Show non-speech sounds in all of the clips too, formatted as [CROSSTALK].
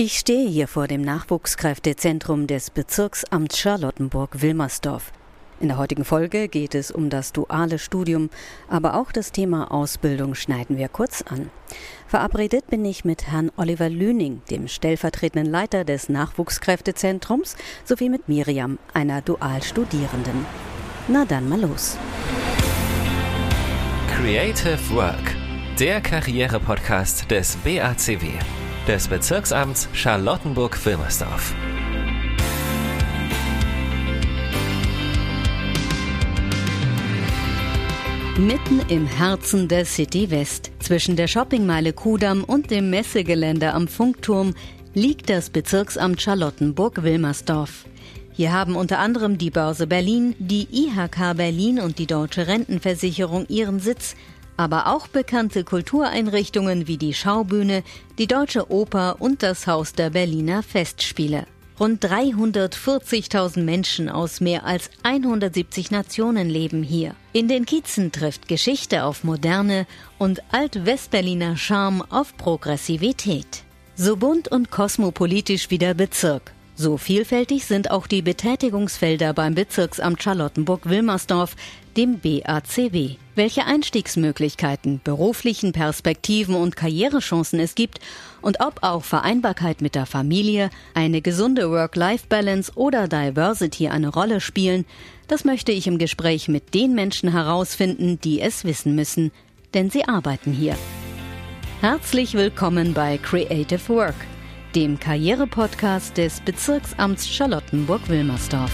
Ich stehe hier vor dem Nachwuchskräftezentrum des Bezirksamts Charlottenburg-Wilmersdorf. In der heutigen Folge geht es um das duale Studium, aber auch das Thema Ausbildung schneiden wir kurz an. Verabredet bin ich mit Herrn Oliver Lüning, dem stellvertretenden Leiter des Nachwuchskräftezentrums, sowie mit Miriam, einer Dualstudierenden. Na dann mal los. Creative Work, der Karriere-Podcast des BACW des Bezirksamts Charlottenburg-Wilmersdorf. Mitten im Herzen der City West, zwischen der Shoppingmeile Kudamm und dem Messegelände am Funkturm, liegt das Bezirksamt Charlottenburg-Wilmersdorf. Hier haben unter anderem die Börse Berlin, die IHK Berlin und die Deutsche Rentenversicherung ihren Sitz, aber auch bekannte Kultureinrichtungen wie die Schaubühne, die Deutsche Oper und das Haus der Berliner Festspiele. Rund 340.000 Menschen aus mehr als 170 Nationen leben hier. In den Kiezen trifft Geschichte auf Moderne und Alt-Westberliner Charme auf Progressivität. So bunt und kosmopolitisch wie der Bezirk. So vielfältig sind auch die Betätigungsfelder beim Bezirksamt Charlottenburg-Wilmersdorf, dem BACW. Welche Einstiegsmöglichkeiten, beruflichen Perspektiven und Karrierechancen es gibt und ob auch Vereinbarkeit mit der Familie, eine gesunde Work-Life-Balance oder Diversity eine Rolle spielen, das möchte ich im Gespräch mit den Menschen herausfinden, die es wissen müssen, denn sie arbeiten hier. Herzlich willkommen bei Creative Work dem Karriere-Podcast des Bezirksamts Charlottenburg-Wilmersdorf.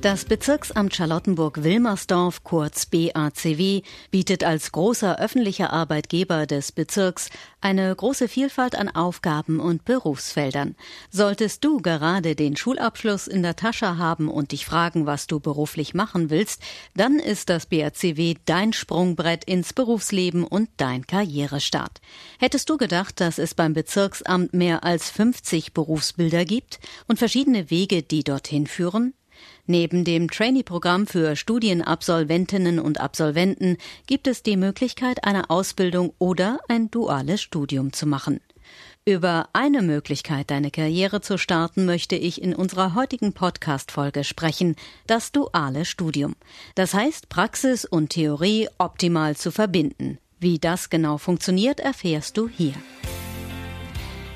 Das Bezirksamt Charlottenburg-Wilmersdorf, kurz BACW, bietet als großer öffentlicher Arbeitgeber des Bezirks eine große Vielfalt an Aufgaben und Berufsfeldern. Solltest du gerade den Schulabschluss in der Tasche haben und dich fragen, was du beruflich machen willst, dann ist das BACW dein Sprungbrett ins Berufsleben und dein Karrierestart. Hättest du gedacht, dass es beim Bezirksamt mehr als 50 Berufsbilder gibt und verschiedene Wege, die dorthin führen? Neben dem Trainee-Programm für Studienabsolventinnen und Absolventen gibt es die Möglichkeit, eine Ausbildung oder ein duales Studium zu machen. Über eine Möglichkeit, deine Karriere zu starten, möchte ich in unserer heutigen Podcast-Folge sprechen, das duale Studium. Das heißt, Praxis und Theorie optimal zu verbinden. Wie das genau funktioniert, erfährst du hier.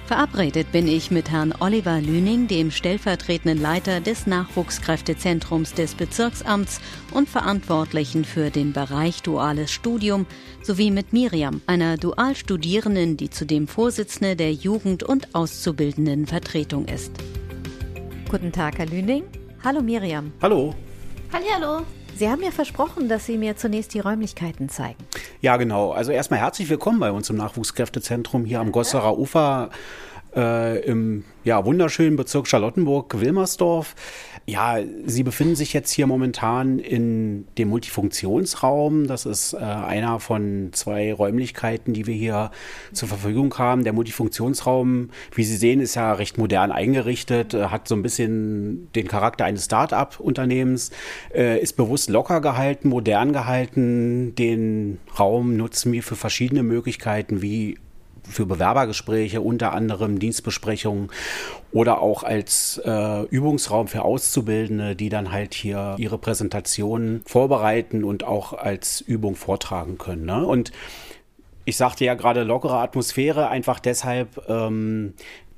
Verabredet bin ich mit Herrn Oliver Lüning, dem stellvertretenden Leiter des Nachwuchskräftezentrums des Bezirksamts und Verantwortlichen für den Bereich Duales Studium, sowie mit Miriam, einer Dualstudierenden, die zudem Vorsitzende der Jugend- und Auszubildendenvertretung ist. Guten Tag, Herr Lüning. Hallo Miriam. Hallo. Hallo. Sie haben mir versprochen, dass Sie mir zunächst die Räumlichkeiten zeigen. Ja, genau. Also erstmal herzlich willkommen bei uns im Nachwuchskräftezentrum hier am Gosserer Ufer äh, im ja, wunderschönen Bezirk Charlottenburg-Wilmersdorf. Ja, Sie befinden sich jetzt hier momentan in dem Multifunktionsraum. Das ist äh, einer von zwei Räumlichkeiten, die wir hier zur Verfügung haben. Der Multifunktionsraum, wie Sie sehen, ist ja recht modern eingerichtet, äh, hat so ein bisschen den Charakter eines Start-up-Unternehmens, äh, ist bewusst locker gehalten, modern gehalten. Den Raum nutzen wir für verschiedene Möglichkeiten, wie für Bewerbergespräche, unter anderem Dienstbesprechungen oder auch als äh, Übungsraum für Auszubildende, die dann halt hier ihre Präsentationen vorbereiten und auch als Übung vortragen können. Ne? Und ich sagte ja gerade lockere Atmosphäre, einfach deshalb, ähm,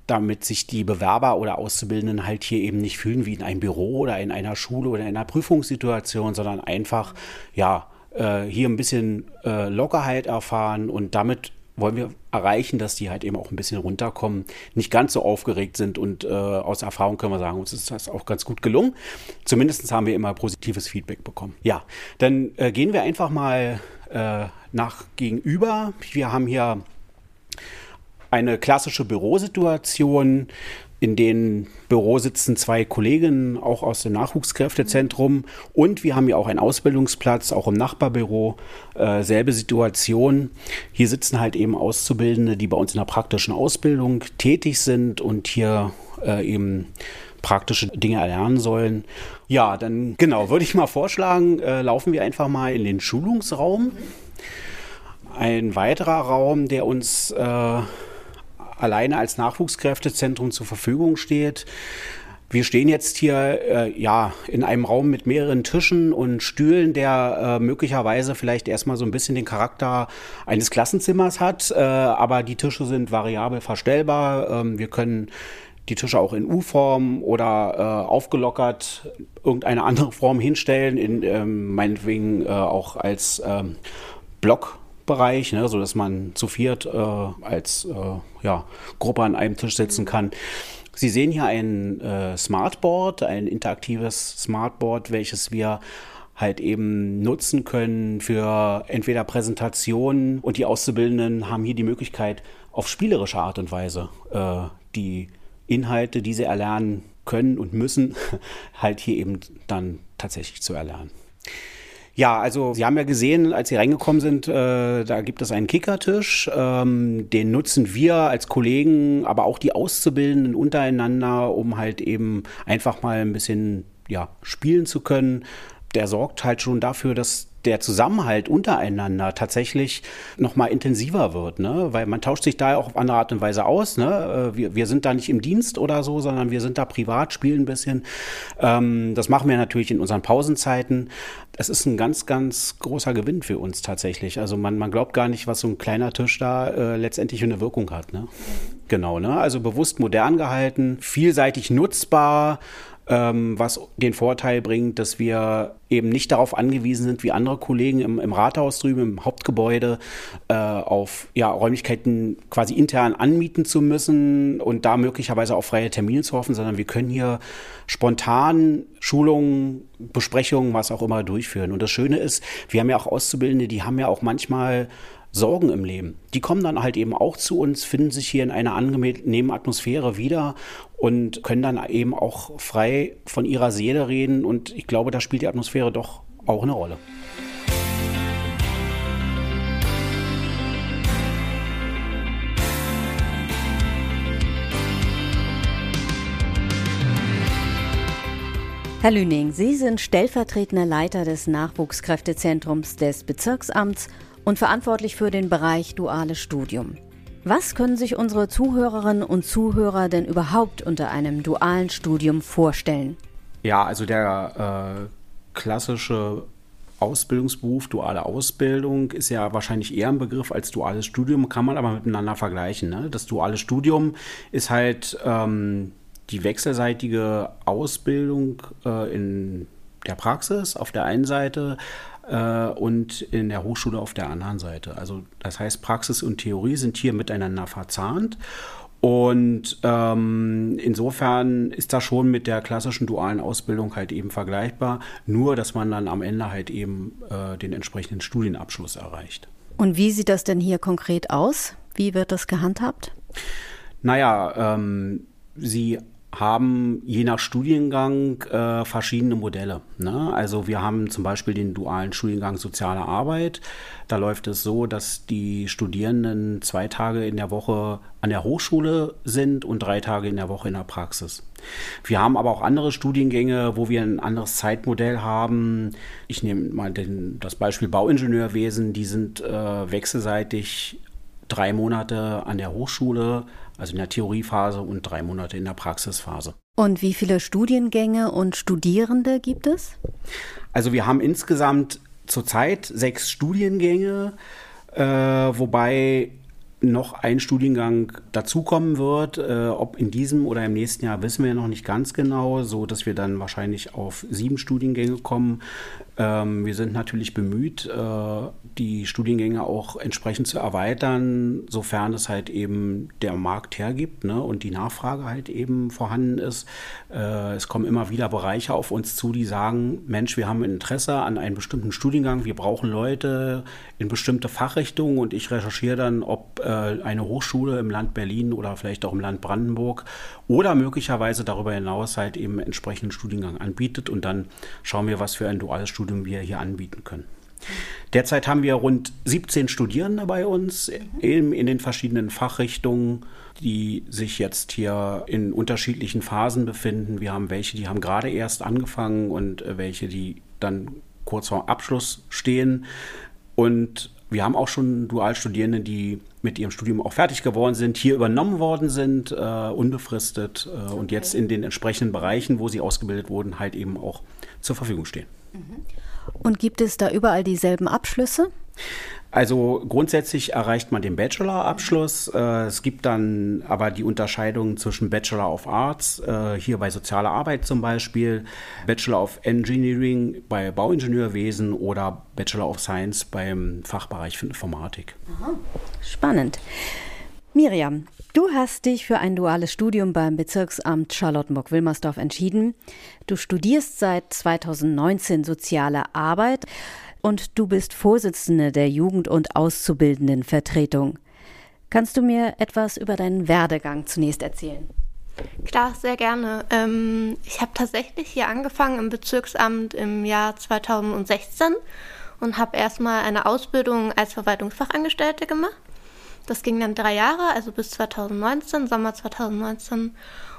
damit sich die Bewerber oder Auszubildenden halt hier eben nicht fühlen wie in einem Büro oder in einer Schule oder in einer Prüfungssituation, sondern einfach, ja, äh, hier ein bisschen äh, Lockerheit erfahren und damit wollen wir erreichen, dass die halt eben auch ein bisschen runterkommen, nicht ganz so aufgeregt sind und äh, aus Erfahrung können wir sagen, uns ist das auch ganz gut gelungen. Zumindest haben wir immer positives Feedback bekommen. Ja, dann äh, gehen wir einfach mal äh, nach gegenüber. Wir haben hier eine klassische Bürosituation. In den Büro sitzen zwei Kolleginnen, auch aus dem Nachwuchskräftezentrum. Und wir haben ja auch einen Ausbildungsplatz, auch im Nachbarbüro. Äh, selbe Situation. Hier sitzen halt eben Auszubildende, die bei uns in der praktischen Ausbildung tätig sind und hier äh, eben praktische Dinge erlernen sollen. Ja, dann genau, würde ich mal vorschlagen, äh, laufen wir einfach mal in den Schulungsraum. ein weiterer Raum, der uns äh, alleine als Nachwuchskräftezentrum zur Verfügung steht. Wir stehen jetzt hier äh, ja in einem Raum mit mehreren Tischen und Stühlen, der äh, möglicherweise vielleicht erstmal so ein bisschen den Charakter eines Klassenzimmers hat, äh, aber die Tische sind variabel verstellbar. Ähm, wir können die Tische auch in U-Form oder äh, aufgelockert irgendeine andere Form hinstellen, in ähm, meinetwegen äh, auch als ähm, Blockbereich, ne, so dass man zu viert äh, als äh, ja, Gruppe an einem Tisch sitzen kann. Sie sehen hier ein äh, Smartboard, ein interaktives Smartboard, welches wir halt eben nutzen können für entweder Präsentationen und die Auszubildenden haben hier die Möglichkeit, auf spielerische Art und Weise äh, die Inhalte, die sie erlernen können und müssen, [LAUGHS] halt hier eben dann tatsächlich zu erlernen. Ja, also Sie haben ja gesehen, als Sie reingekommen sind, äh, da gibt es einen Kickertisch. Ähm, den nutzen wir als Kollegen, aber auch die Auszubildenden untereinander, um halt eben einfach mal ein bisschen ja, spielen zu können. Der sorgt halt schon dafür, dass der Zusammenhalt untereinander tatsächlich noch mal intensiver wird, ne? weil man tauscht sich da auch auf andere Art und Weise aus. Ne? Äh, wir, wir sind da nicht im Dienst oder so, sondern wir sind da privat, spielen ein bisschen. Ähm, das machen wir natürlich in unseren Pausenzeiten. Es ist ein ganz, ganz großer Gewinn für uns tatsächlich. Also man, man glaubt gar nicht, was so ein kleiner Tisch da äh, letztendlich für eine Wirkung hat. Ne? Genau, ne? also bewusst modern gehalten, vielseitig nutzbar, ähm, was den Vorteil bringt, dass wir eben nicht darauf angewiesen sind, wie andere Kollegen im, im Rathaus drüben, im Hauptgebäude, äh, auf ja, Räumlichkeiten quasi intern anmieten zu müssen und da möglicherweise auf freie Termine zu hoffen, sondern wir können hier spontan Schulungen, Besprechungen, was auch immer durchführen. Und das Schöne ist, wir haben ja auch Auszubildende, die haben ja auch manchmal Sorgen im Leben. Die kommen dann halt eben auch zu uns, finden sich hier in einer angenehmen Atmosphäre wieder und können dann eben auch frei von ihrer Seele reden. Und ich glaube, da spielt die Atmosphäre doch auch eine Rolle. Herr Lüning, Sie sind stellvertretender Leiter des Nachwuchskräftezentrums des Bezirksamts und verantwortlich für den Bereich duales Studium. Was können sich unsere Zuhörerinnen und Zuhörer denn überhaupt unter einem dualen Studium vorstellen? Ja, also der äh, klassische Ausbildungsberuf, duale Ausbildung ist ja wahrscheinlich eher ein Begriff als duales Studium, kann man aber miteinander vergleichen. Ne? Das duale Studium ist halt ähm, die wechselseitige Ausbildung äh, in der Praxis auf der einen Seite äh, und in der Hochschule auf der anderen Seite. Also das heißt, Praxis und Theorie sind hier miteinander verzahnt. Und ähm, insofern ist das schon mit der klassischen dualen Ausbildung halt eben vergleichbar, nur dass man dann am Ende halt eben äh, den entsprechenden Studienabschluss erreicht. Und wie sieht das denn hier konkret aus? Wie wird das gehandhabt? Naja, ähm, Sie haben je nach Studiengang äh, verschiedene Modelle. Ne? Also wir haben zum Beispiel den dualen Studiengang Soziale Arbeit. Da läuft es so, dass die Studierenden zwei Tage in der Woche an der Hochschule sind und drei Tage in der Woche in der Praxis. Wir haben aber auch andere Studiengänge, wo wir ein anderes Zeitmodell haben. Ich nehme mal den, das Beispiel Bauingenieurwesen. Die sind äh, wechselseitig drei Monate an der Hochschule, also in der Theoriephase und drei Monate in der Praxisphase. Und wie viele Studiengänge und Studierende gibt es? Also wir haben insgesamt zurzeit sechs Studiengänge, äh, wobei noch ein Studiengang dazukommen wird. Äh, ob in diesem oder im nächsten Jahr wissen wir noch nicht ganz genau, so dass wir dann wahrscheinlich auf sieben Studiengänge kommen. Ähm, wir sind natürlich bemüht, äh, die Studiengänge auch entsprechend zu erweitern, sofern es halt eben der Markt hergibt ne, und die Nachfrage halt eben vorhanden ist. Äh, es kommen immer wieder Bereiche auf uns zu, die sagen, Mensch, wir haben Interesse an einem bestimmten Studiengang, wir brauchen Leute in bestimmte Fachrichtungen und ich recherchiere dann, ob äh, eine Hochschule im Land Berlin oder vielleicht auch im Land Brandenburg oder möglicherweise darüber hinaus halt eben entsprechenden Studiengang anbietet und dann schauen wir, was für ein duales Studium wir hier anbieten können. Derzeit haben wir rund 17 Studierende bei uns in, in, den verschiedenen Fachrichtungen, die sich jetzt hier in unterschiedlichen Phasen befinden. Wir haben welche, die haben gerade erst angefangen und welche, die dann kurz vor Abschluss stehen. Und wir haben auch schon Dualstudierende, die mit ihrem Studium auch fertig geworden sind, hier übernommen worden sind, äh, unbefristet äh, okay. und jetzt in den entsprechenden Bereichen, wo sie ausgebildet wurden, halt eben auch zur Verfügung stehen. Mhm. Und gibt es da überall dieselben Abschlüsse? Also grundsätzlich erreicht man den Bachelor-Abschluss. Äh, es gibt dann aber die Unterscheidung zwischen Bachelor of Arts, äh, hier bei sozialer Arbeit zum Beispiel, Bachelor of Engineering bei Bauingenieurwesen oder Bachelor of Science beim Fachbereich für Informatik. Aha. Spannend. Miriam, du hast dich für ein duales Studium beim Bezirksamt Charlottenburg-Wilmersdorf entschieden. Du studierst seit 2019 soziale Arbeit und du bist Vorsitzende der Jugend- und Auszubildendenvertretung. Kannst du mir etwas über deinen Werdegang zunächst erzählen? Klar, sehr gerne. Ähm, ich habe tatsächlich hier angefangen im Bezirksamt im Jahr 2016 und habe erstmal eine Ausbildung als Verwaltungsfachangestellte gemacht. Das ging dann drei Jahre, also bis 2019, Sommer 2019,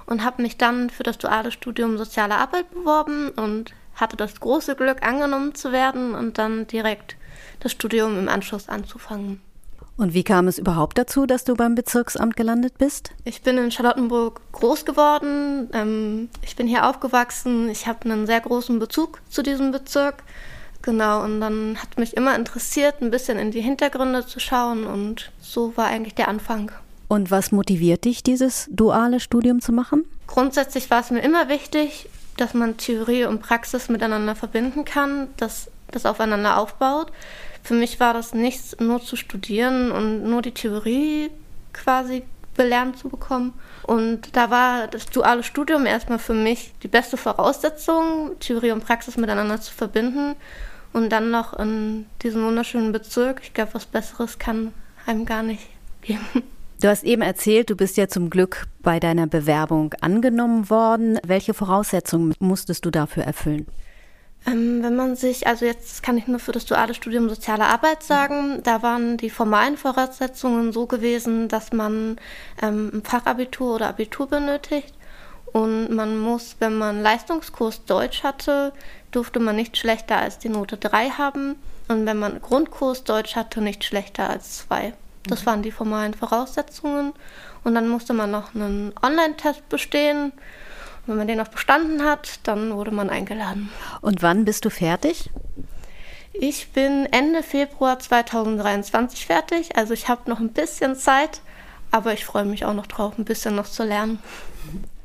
und habe mich dann für das duale Studium Soziale Arbeit beworben und hatte das große Glück, angenommen zu werden und dann direkt das Studium im Anschluss anzufangen. Und wie kam es überhaupt dazu, dass du beim Bezirksamt gelandet bist? Ich bin in Charlottenburg groß geworden. Ähm, ich bin hier aufgewachsen. Ich habe einen sehr großen Bezug zu diesem Bezirk. Genau, und dann hat mich immer interessiert, ein bisschen in die Hintergründe zu schauen. Und so war eigentlich der Anfang. Und was motiviert dich, dieses duale Studium zu machen? Grundsätzlich war es mir immer wichtig, dass man Theorie und Praxis miteinander verbinden kann, dass das aufeinander aufbaut. Für mich war das nichts, nur zu studieren und nur die Theorie quasi belernt zu bekommen. Und da war das duale Studium erstmal für mich die beste Voraussetzung, Theorie und Praxis miteinander zu verbinden. Und dann noch in diesem wunderschönen Bezirk. Ich glaube, was Besseres kann einem gar nicht geben. Du hast eben erzählt, du bist ja zum Glück bei deiner Bewerbung angenommen worden. Welche Voraussetzungen musstest du dafür erfüllen? Ähm, wenn man sich, also jetzt kann ich nur für das duale Studium Soziale Arbeit sagen, da waren die formalen Voraussetzungen so gewesen, dass man ähm, ein Fachabitur oder Abitur benötigt. Und man muss, wenn man Leistungskurs Deutsch hatte, durfte man nicht schlechter als die Note 3 haben. Und wenn man Grundkurs Deutsch hatte, nicht schlechter als 2. Das waren die formalen Voraussetzungen. Und dann musste man noch einen Online-Test bestehen. Und wenn man den auch bestanden hat, dann wurde man eingeladen. Und wann bist du fertig? Ich bin Ende Februar 2023 fertig. Also ich habe noch ein bisschen Zeit, aber ich freue mich auch noch drauf, ein bisschen noch zu lernen.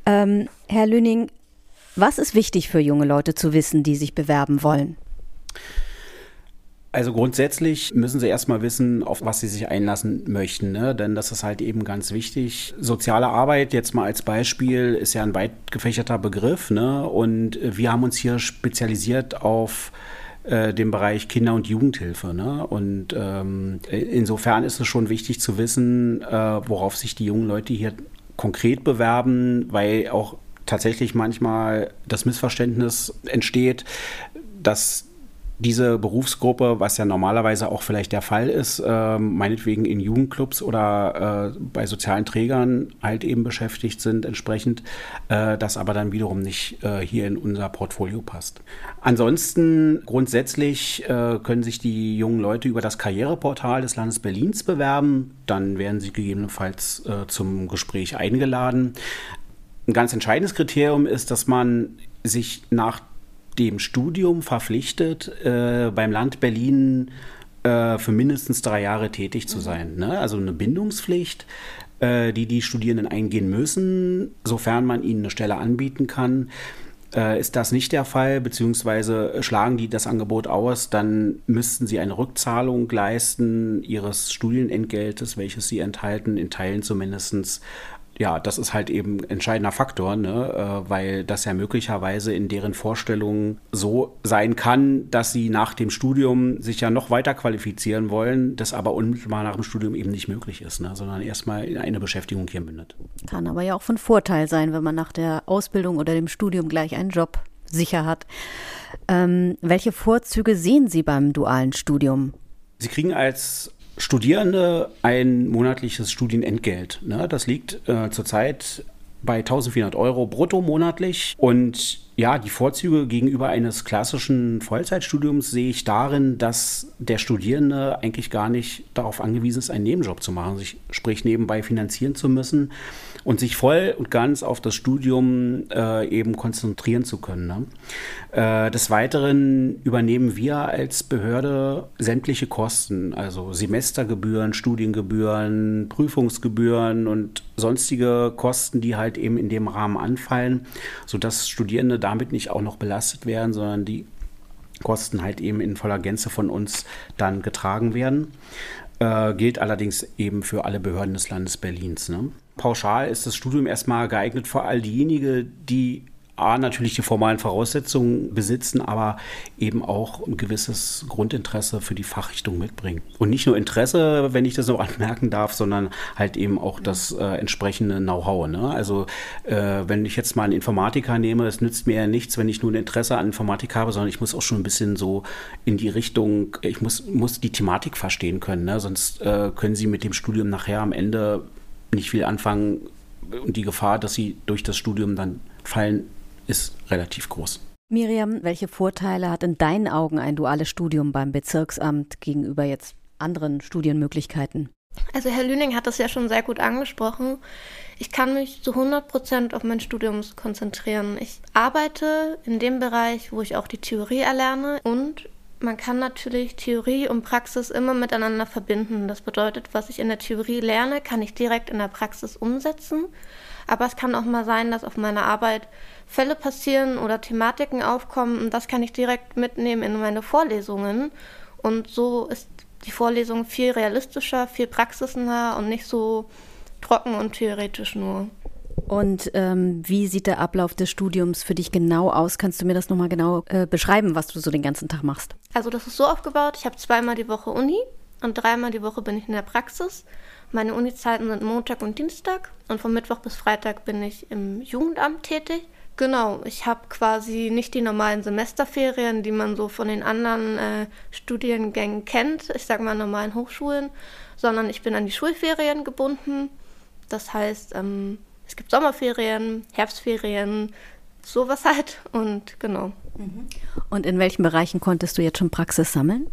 Ähm, Herr Lüning, was ist wichtig für junge Leute zu wissen, die sich bewerben wollen? Also grundsätzlich müssen sie erstmal wissen, auf was sie sich einlassen möchten, ne? denn das ist halt eben ganz wichtig. Soziale Arbeit, jetzt mal als Beispiel, ist ja ein weit gefächerter Begriff ne? und wir haben uns hier spezialisiert auf äh, den Bereich Kinder- und Jugendhilfe. Ne? Und ähm, insofern ist es schon wichtig zu wissen, äh, worauf sich die jungen Leute hier konkret bewerben, weil auch tatsächlich manchmal das Missverständnis entsteht, dass diese Berufsgruppe, was ja normalerweise auch vielleicht der Fall ist, äh, meinetwegen in Jugendclubs oder äh, bei sozialen Trägern halt eben beschäftigt sind entsprechend, äh, das aber dann wiederum nicht äh, hier in unser Portfolio passt. Ansonsten grundsätzlich äh, können sich die jungen Leute über das Karriereportal des Landes Berlins bewerben. Dann werden sie gegebenenfalls äh, zum Gespräch eingeladen. Ein ganz entscheidendes Kriterium ist, dass man sich nach dem Studium verpflichtet, äh, beim Land Berlin äh, für mindestens drei Jahre tätig zu sein. Ne? Also eine Bindungspflicht, äh, die die Studierenden eingehen müssen, sofern man ihnen eine Stelle anbieten kann. Äh, ist das nicht der Fall, beziehungsweise schlagen die das Angebot aus, dann müssten sie eine Rückzahlung leisten ihres Studienentgeltes, welches sie enthalten, in Teilen zumindest ja, das ist halt eben ein entscheidender Faktor, ne? Äh, weil das ja möglicherweise in deren Vorstellungen so sein kann, dass sie nach dem Studium sich ja noch weiter qualifizieren wollen, das aber unmittelbar nach dem Studium eben nicht möglich ist, ne? sondern erstmal in eine Beschäftigung hier mündet. Kann aber ja auch von Vorteil sein, wenn man nach der Ausbildung oder dem Studium gleich einen Job sicher hat. Ähm, welche Vorzüge sehen Sie beim dualen Studium? Sie kriegen als Studierende ein monatliches Studienentgelt. Ne? Das liegt äh, zurzeit bei 1400 Euro brutto monatlich. Und ja, die Vorzüge gegenüber eines klassischen Vollzeitstudiums sehe ich darin, dass der Studierende eigentlich gar nicht darauf angewiesen ist, einen Nebenjob zu machen, sich sprich nebenbei finanzieren zu müssen und sich voll und ganz auf das Studium äh, eben konzentrieren zu können. Ne? Äh, des Weiteren übernehmen wir als Behörde sämtliche Kosten, also Semestergebühren, Studiengebühren, Prüfungsgebühren und sonstige Kosten, die halt eben in dem Rahmen anfallen, sodass Studierende damit nicht auch noch belastet werden, sondern die Kosten halt eben in voller Gänze von uns dann getragen werden. Äh, gilt allerdings eben für alle Behörden des Landes Berlins. Ne? Pauschal ist das Studium erstmal geeignet für all diejenigen, die A, natürlich die formalen Voraussetzungen besitzen, aber eben auch ein gewisses Grundinteresse für die Fachrichtung mitbringen. Und nicht nur Interesse, wenn ich das noch [LAUGHS] anmerken darf, sondern halt eben auch das äh, entsprechende Know-how. Ne? Also äh, wenn ich jetzt mal einen Informatiker nehme, es nützt mir ja nichts, wenn ich nur ein Interesse an Informatik habe, sondern ich muss auch schon ein bisschen so in die Richtung, ich muss, muss die Thematik verstehen können. Ne? Sonst äh, können Sie mit dem Studium nachher am Ende nicht viel anfangen und die Gefahr, dass Sie durch das Studium dann fallen, ist relativ groß. Miriam, welche Vorteile hat in deinen Augen ein duales Studium beim Bezirksamt gegenüber jetzt anderen Studienmöglichkeiten? Also Herr Lüning hat das ja schon sehr gut angesprochen. Ich kann mich zu 100 Prozent auf mein Studium konzentrieren. Ich arbeite in dem Bereich, wo ich auch die Theorie erlerne und man kann natürlich Theorie und Praxis immer miteinander verbinden. Das bedeutet, was ich in der Theorie lerne, kann ich direkt in der Praxis umsetzen. Aber es kann auch mal sein, dass auf meiner Arbeit Fälle passieren oder Thematiken aufkommen und das kann ich direkt mitnehmen in meine Vorlesungen. Und so ist die Vorlesung viel realistischer, viel praxisnah und nicht so trocken und theoretisch nur. Und ähm, wie sieht der Ablauf des Studiums für dich genau aus? Kannst du mir das nochmal genau äh, beschreiben, was du so den ganzen Tag machst? Also das ist so aufgebaut, ich habe zweimal die Woche Uni und dreimal die Woche bin ich in der Praxis. Meine Uni-Zeiten sind Montag und Dienstag und von Mittwoch bis Freitag bin ich im Jugendamt tätig. Genau, ich habe quasi nicht die normalen Semesterferien, die man so von den anderen äh, Studiengängen kennt, ich sage mal normalen Hochschulen, sondern ich bin an die Schulferien gebunden. Das heißt, ähm, es gibt Sommerferien, Herbstferien, sowas halt und genau. Mhm. Und in welchen Bereichen konntest du jetzt schon Praxis sammeln?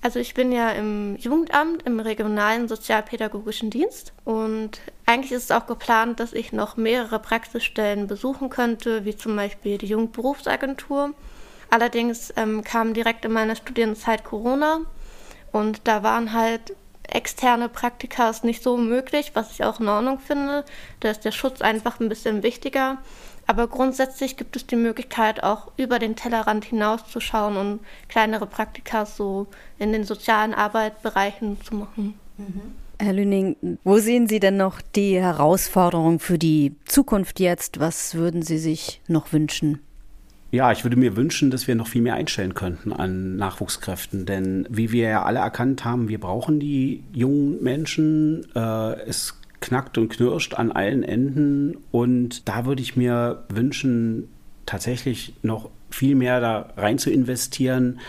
Also ich bin ja im Jugendamt, im regionalen sozialpädagogischen Dienst und eigentlich ist es auch geplant, dass ich noch mehrere Praxisstellen besuchen könnte, wie zum Beispiel die Jugendberufsagentur. Allerdings ähm, kam direkt in meiner Studienzeit Corona und da waren halt externe Praktikas nicht so möglich, was ich auch in Ordnung finde. Da ist der Schutz einfach ein bisschen wichtiger. Aber grundsätzlich gibt es die Möglichkeit, auch über den Tellerrand hinauszuschauen und kleinere Praktika so in den sozialen Arbeitsbereichen zu machen. Mhm. Herr Lüning, wo sehen Sie denn noch die Herausforderung für die Zukunft jetzt? Was würden Sie sich noch wünschen? Ja, ich würde mir wünschen, dass wir noch viel mehr einstellen könnten an Nachwuchskräften. Denn wie wir ja alle erkannt haben, wir brauchen die jungen Menschen. Äh, es knackt und knirscht an allen Enden. Und da würde ich mir wünschen, tatsächlich noch viel mehr da rein zu investieren.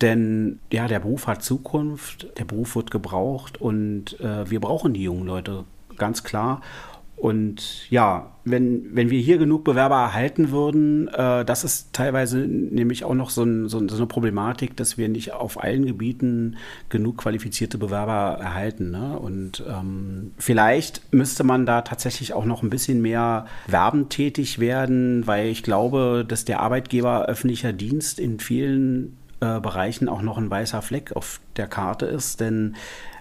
Denn ja, der Beruf hat Zukunft, der Beruf wird gebraucht und äh, wir brauchen die jungen Leute, ganz klar. Und ja, wenn, wenn wir hier genug Bewerber erhalten würden, äh, das ist teilweise nämlich auch noch so, ein, so, eine Problematik, dass wir nicht auf allen Gebieten genug qualifizierte Bewerber erhalten. Ne? Und ähm, vielleicht müsste man da tatsächlich auch noch ein bisschen mehr werbend tätig werden, weil ich glaube, dass der Arbeitgeber öffentlicher Dienst in vielen äh, Bereichen auch noch ein weißer Fleck auf der Karte ist. Denn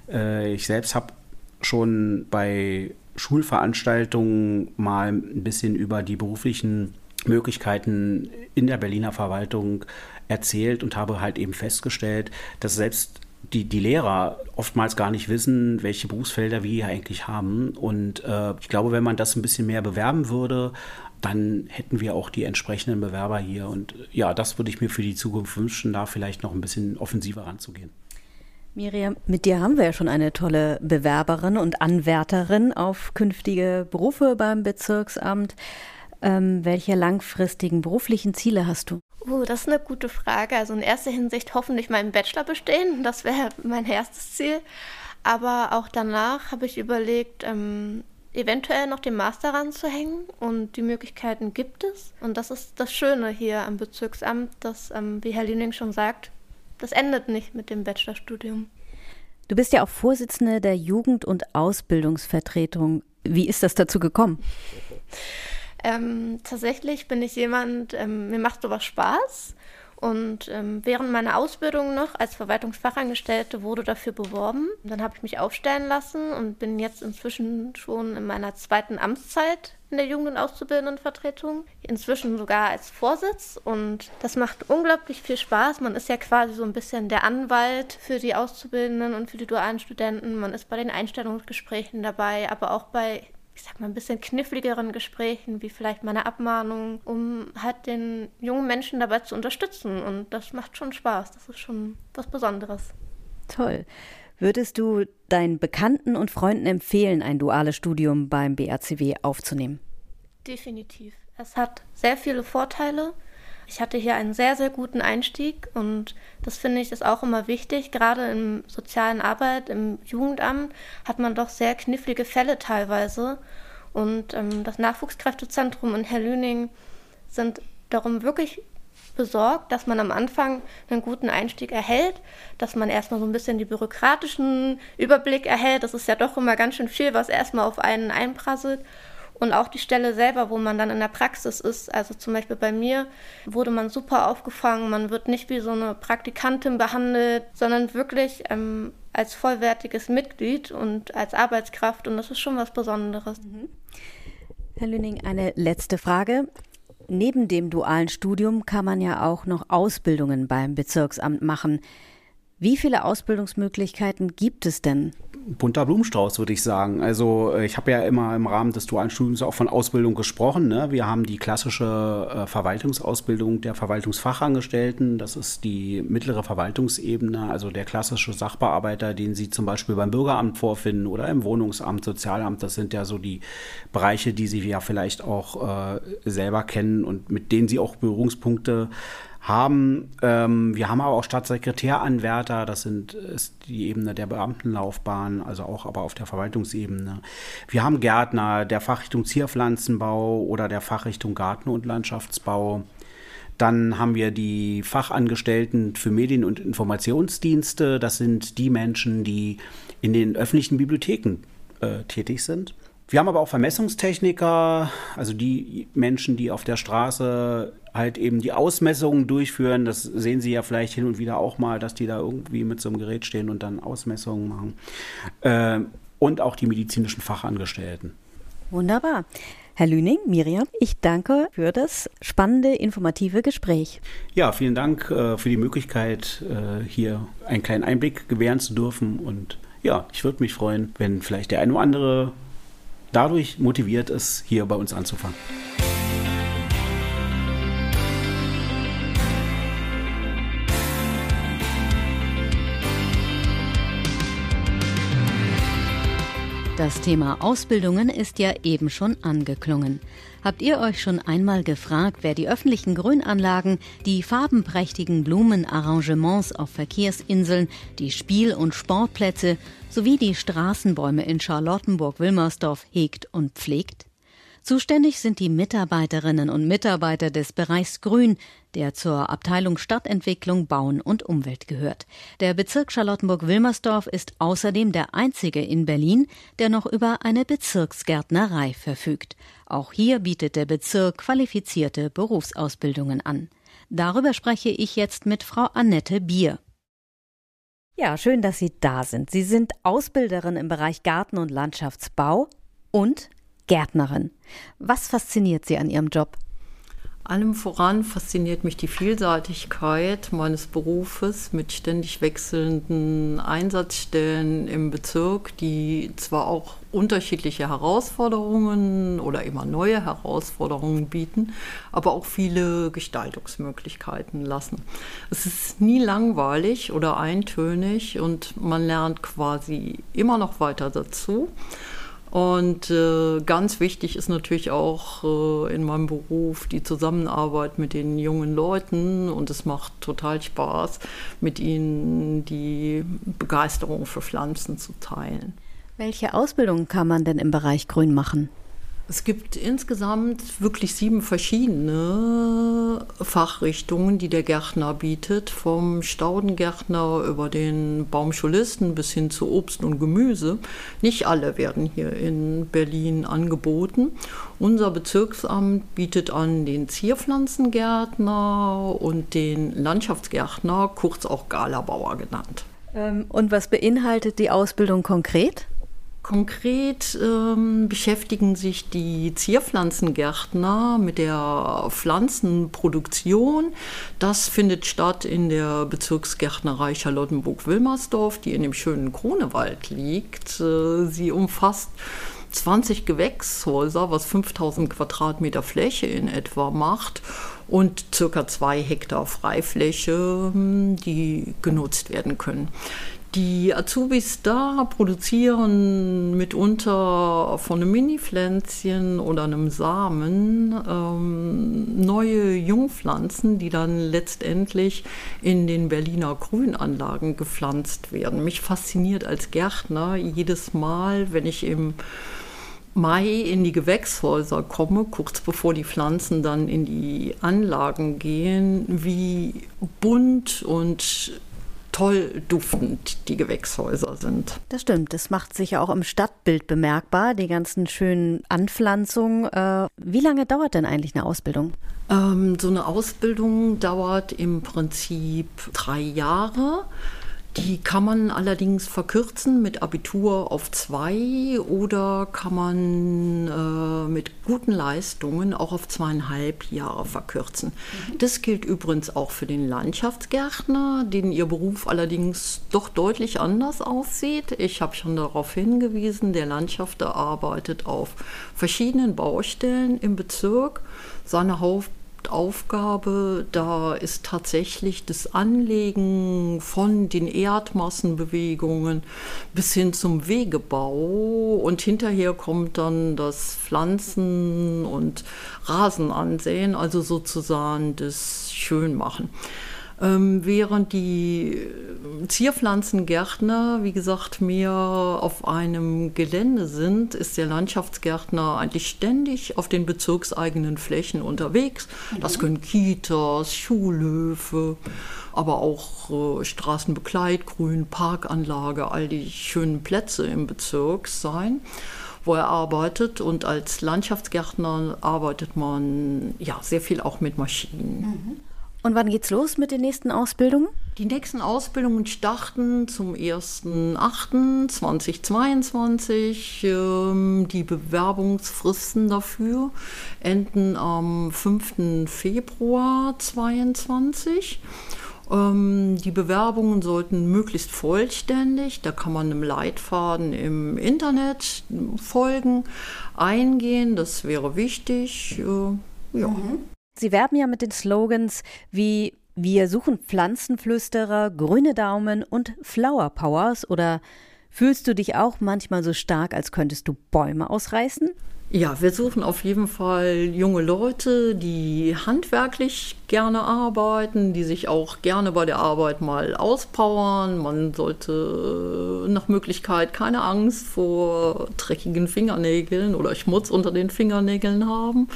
äh, ich selbst habe schon bei Schulveranstaltungen mal ein bisschen über die beruflichen Möglichkeiten in der Berliner Verwaltung erzählt und habe halt eben festgestellt, dass selbst die, die Lehrer oftmals gar nicht wissen, welche Berufsfelder wir hier eigentlich haben. Und äh, ich glaube, wenn man das ein bisschen mehr bewerben würde, dann hätten wir auch die entsprechenden Bewerber hier. Und ja, das würde ich mir für die Zukunft wünschen, da vielleicht noch ein bisschen offensiver ranzugehen. Miriam, mit dir haben wir ja schon eine tolle Bewerberin und Anwärterin auf künftige Berufe beim Bezirksamt. Ähm, welche langfristigen beruflichen Ziele hast du? Uh, das ist eine gute Frage. Also in erster Hinsicht hoffentlich meinen Bachelor bestehen. Das wäre [LAUGHS] mein erstes Ziel. Aber auch danach habe ich überlegt, ähm, eventuell noch den Master ranzuhängen und die Möglichkeiten gibt es. Und das ist das Schöne hier am Bezirksamt, dass, ähm, wie Herr Liening schon sagt, das endet nicht mit dem Bachelorstudium. Du bist ja auch Vorsitzende der Jugend- und Ausbildungsvertretung. Wie ist das dazu gekommen? Ähm, tatsächlich bin ich jemand, ähm, mir macht sowas Spaß und ähm, während meiner Ausbildung noch als Verwaltungsfachangestellte wurde dafür beworben. Dann habe ich mich aufstellen lassen und bin jetzt inzwischen schon in meiner zweiten Amtszeit in der Jugend- und Auszubildendenvertretung. Inzwischen sogar als Vorsitz und das macht unglaublich viel Spaß. Man ist ja quasi so ein bisschen der Anwalt für die Auszubildenden und für die dualen Studenten. Man ist bei den Einstellungsgesprächen dabei, aber auch bei ich sag mal, ein bisschen kniffligeren Gesprächen, wie vielleicht meine Abmahnung, um halt den jungen Menschen dabei zu unterstützen. Und das macht schon Spaß. Das ist schon was Besonderes. Toll. Würdest du deinen Bekannten und Freunden empfehlen, ein duales Studium beim BRCW aufzunehmen? Definitiv. Es hat sehr viele Vorteile. Ich hatte hier einen sehr, sehr guten Einstieg und das finde ich ist auch immer wichtig. Gerade in sozialen Arbeit, im Jugendamt hat man doch sehr knifflige Fälle teilweise. Und ähm, das Nachwuchskräftezentrum und Herr Lüning sind darum wirklich besorgt, dass man am Anfang einen guten Einstieg erhält, dass man erstmal so ein bisschen die bürokratischen Überblick erhält. Das ist ja doch immer ganz schön viel, was erstmal auf einen einprasselt. Und auch die Stelle selber, wo man dann in der Praxis ist, also zum Beispiel bei mir, wurde man super aufgefangen. Man wird nicht wie so eine Praktikantin behandelt, sondern wirklich ähm, als vollwertiges Mitglied und als Arbeitskraft. Und das ist schon was Besonderes. Mhm. Herr Lüning, eine letzte Frage. Neben dem dualen Studium kann man ja auch noch Ausbildungen beim Bezirksamt machen. Wie viele Ausbildungsmöglichkeiten gibt es denn? Bunter Blumenstrauß, würde ich sagen. Also äh, ich habe ja immer im Rahmen des dualen Studiums auch von Ausbildung gesprochen. Ne? Wir haben die klassische äh, Verwaltungsausbildung der Verwaltungsfachangestellten. Das ist die mittlere Verwaltungsebene, also der klassische Sachbearbeiter, den Sie zum Beispiel beim Bürgeramt vorfinden oder im Wohnungsamt, Sozialamt. Das sind ja so die Bereiche, die Sie ja vielleicht auch äh, selber kennen und mit denen Sie auch Berührungspunkte haben. Ähm, wir haben aber auch Staatssekretäranwärter, das sind, ist die Ebene der Beamtenlaufbahn, also auch aber auf der Verwaltungsebene. Wir haben Gärtner der Fachrichtung Zierpflanzenbau oder der Fachrichtung Garten- und Landschaftsbau. Dann haben wir die Fachangestellten für Medien- und Informationsdienste. Das sind die Menschen, die in den öffentlichen Bibliotheken äh, tätig sind. Wir haben aber auch Vermessungstechniker, also die Menschen, die auf der Straße halt eben die Ausmessungen durchführen. Das sehen Sie ja vielleicht hin und wieder auch mal, dass die da irgendwie mit so einem Gerät stehen und dann Ausmessungen machen. Äh, und auch die medizinischen Fachangestellten. Wunderbar. Herr Lüning, Miriam, ich danke für das spannende, informative Gespräch. Ja, vielen Dank äh, für die Möglichkeit, äh, hier einen kleinen Einblick gewähren zu dürfen. Und ja, ich würde mich freuen, wenn vielleicht der eine oder andere dadurch motiviert ist, hier bei uns anzufangen. Das Thema Ausbildungen ist ja eben schon angeklungen. Habt ihr euch schon einmal gefragt, wer die öffentlichen Grünanlagen, die farbenprächtigen Blumenarrangements auf Verkehrsinseln, die Spiel- und Sportplätze sowie die Straßenbäume in Charlottenburg-Wilmersdorf hegt und pflegt? Zuständig sind die Mitarbeiterinnen und Mitarbeiter des Bereichs Grün, der zur Abteilung Stadtentwicklung, Bauen und Umwelt gehört. Der Bezirk Charlottenburg-Wilmersdorf ist außerdem der einzige in Berlin, der noch über eine Bezirksgärtnerei verfügt. Auch hier bietet der Bezirk qualifizierte Berufsausbildungen an. Darüber spreche ich jetzt mit Frau Annette Bier. Ja, schön, dass Sie da sind. Sie sind Ausbilderin im Bereich Garten- und Landschaftsbau und Gärtnerin. Was fasziniert Sie an Ihrem Job? Allem voran fasziniert mich die Vielseitigkeit meines Berufes mit ständig wechselnden Einsatzstellen im Bezirk, die zwar auch unterschiedliche Herausforderungen oder immer neue Herausforderungen bieten, aber auch viele Gestaltungsmöglichkeiten lassen. Es ist nie langweilig oder eintönig und man lernt quasi immer noch weiter dazu. Und äh, ganz wichtig ist natürlich auch äh, in meinem Beruf die Zusammenarbeit mit den jungen Leuten und es macht total Spaß, mit ihnen die Begeisterung für Pflanzen zu teilen. Welche Ausbildung kann man denn im Bereich Grün machen? Es gibt insgesamt wirklich sieben verschiedene Fachrichtungen, die der Gärtner bietet, vom Staudengärtner über den Baumschulisten bis hin zu Obst und Gemüse. Nicht alle werden hier in Berlin angeboten. Unser Bezirksamt bietet an den Zierpflanzengärtner und den Landschaftsgärtner, kurz auch Galabauer genannt. Ähm, und was beinhaltet die Ausbildung konkret? Konkret ähm, beschäftigen sich die Zierpflanzengärtner mit der Pflanzenproduktion. Das findet statt in der Bezirksgärtnerei Charlottenburg-Wilmersdorf, die in dem schönen Kronewald liegt. Äh, sie umfasst 20 Gewächshäuser, was 5000 Quadratmeter Fläche in etwa macht und circa zwei Hektar Freifläche, hm, die genutzt werden können. Die Azubis da produzieren mitunter von einem Mini-Pflänzchen oder einem Samen ähm, neue Jungpflanzen, die dann letztendlich in den Berliner Grünanlagen gepflanzt werden. Mich fasziniert als Gärtner jedes Mal, wenn ich im Mai in die Gewächshäuser komme, kurz bevor die Pflanzen dann in die Anlagen gehen, wie bunt und toll duftend die Gewächshäuser sind. Das stimmt. Das macht sich ja auch im Stadtbild bemerkbar, die ganzen schönen Anpflanzungen. Äh, wie lange dauert denn eigentlich eine Ausbildung? Ähm, so eine Ausbildung dauert im Prinzip drei Jahre. Die kann man allerdings verkürzen mit Abitur auf zwei oder kann man äh, mit guten Leistungen auch auf zweieinhalb Jahre verkürzen. Mhm. Das gilt übrigens auch für den Landschaftsgärtner, den ihr Beruf allerdings doch deutlich anders aussieht. Ich habe schon darauf hingewiesen, der Landschafter arbeitet auf verschiedenen Baustellen im Bezirk. Seine Haupt Hauptaufgabe da ist tatsächlich das Anlegen von den Erdmassenbewegungen bis hin zum Wegebau und hinterher kommt dann das Pflanzen- und Rasenansehen, also sozusagen das Schönmachen. Ähm, während die Zierpflanzengärtner, wie gesagt, mehr auf einem Gelände sind, ist der Landschaftsgärtner eigentlich ständig auf den bezirkseigenen Flächen unterwegs. Mhm. Das können Kitas, Schulhöfe, aber auch äh, Straßenbegleitgrün, Parkanlage, all die schönen Plätze im Bezirk sein wo er arbeitet. Und als Landschaftsgärtner arbeitet man ja sehr viel auch mit Maschinen. Mhm. Und wann geht's los mit den nächsten Ausbildungen? Die nächsten Ausbildungen starten zum 1.8.2022. Ähm, die Bewerbungsfristen dafür enden am 5. Februar 2022. Ähm, die Bewerbungen sollten möglichst vollständig, da kann man einem Leitfaden im Internet folgen, eingehen, das wäre wichtig. Äh, ja. Mhm. Sie werben ja mit den Slogans wie Wir suchen Pflanzenflüsterer, grüne Daumen und Flower Powers oder Fühlst du dich auch manchmal so stark, als könntest du Bäume ausreißen? Ja, wir suchen auf jeden Fall junge Leute, die handwerklich gerne arbeiten, die sich auch gerne bei der Arbeit mal auspowern. Man sollte äh, nach Möglichkeit keine Angst vor dreckigen Fingernägeln oder Schmutz unter den Fingernägeln haben.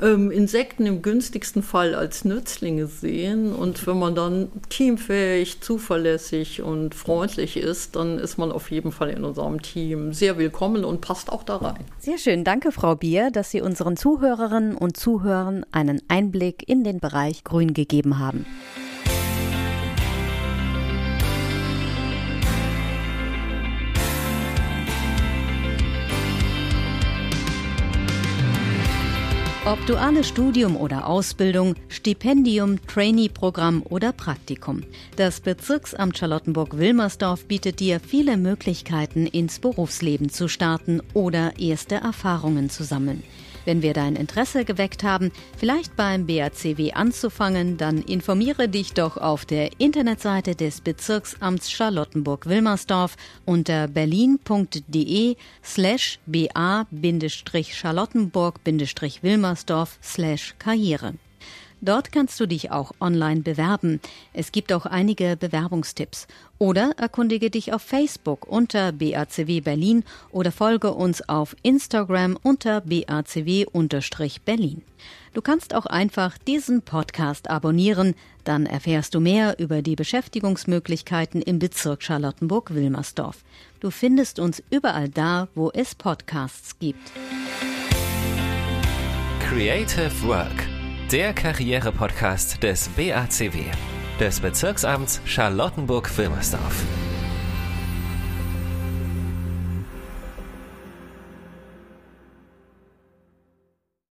Ähm, Insekten im günstigsten Fall als Nützlinge sehen. Und wenn man dann teamfähig, zuverlässig und freundlich ist, dann ist man auf jeden Fall in unserem Team sehr willkommen und passt auch da rein. Sehr schön. Danke, Frau Bier, dass Sie unseren Zuhörerinnen und Zuhörern einen Einblick in den Bereich Bereich Grün gegeben haben. Ob duales Studium oder Ausbildung, Stipendium, Trainee-Programm oder Praktikum. Das Bezirksamt Charlottenburg-Wilmersdorf bietet dir viele Möglichkeiten, ins Berufsleben zu starten oder erste Erfahrungen zu sammeln. Wenn wir dein Interesse geweckt haben, vielleicht beim BACW anzufangen, dann informiere dich doch auf der Internetseite des Bezirksamts Charlottenburg-Wilmersdorf unter berlin.de slash ba-charlottenburg-wilmersdorf slash karriere. Dort kannst du dich auch online bewerben. Es gibt auch einige Bewerbungstipps. Oder erkundige dich auf Facebook unter BACW Berlin oder folge uns auf Instagram unter BACW-Berlin. Du kannst auch einfach diesen Podcast abonnieren, dann erfährst du mehr über die Beschäftigungsmöglichkeiten im Bezirk Charlottenburg-Wilmersdorf. Du findest uns überall da, wo es Podcasts gibt. Creative Work, der Karriere-Podcast des BACW, des Bezirksamts Charlottenburg-Wilmersdorf.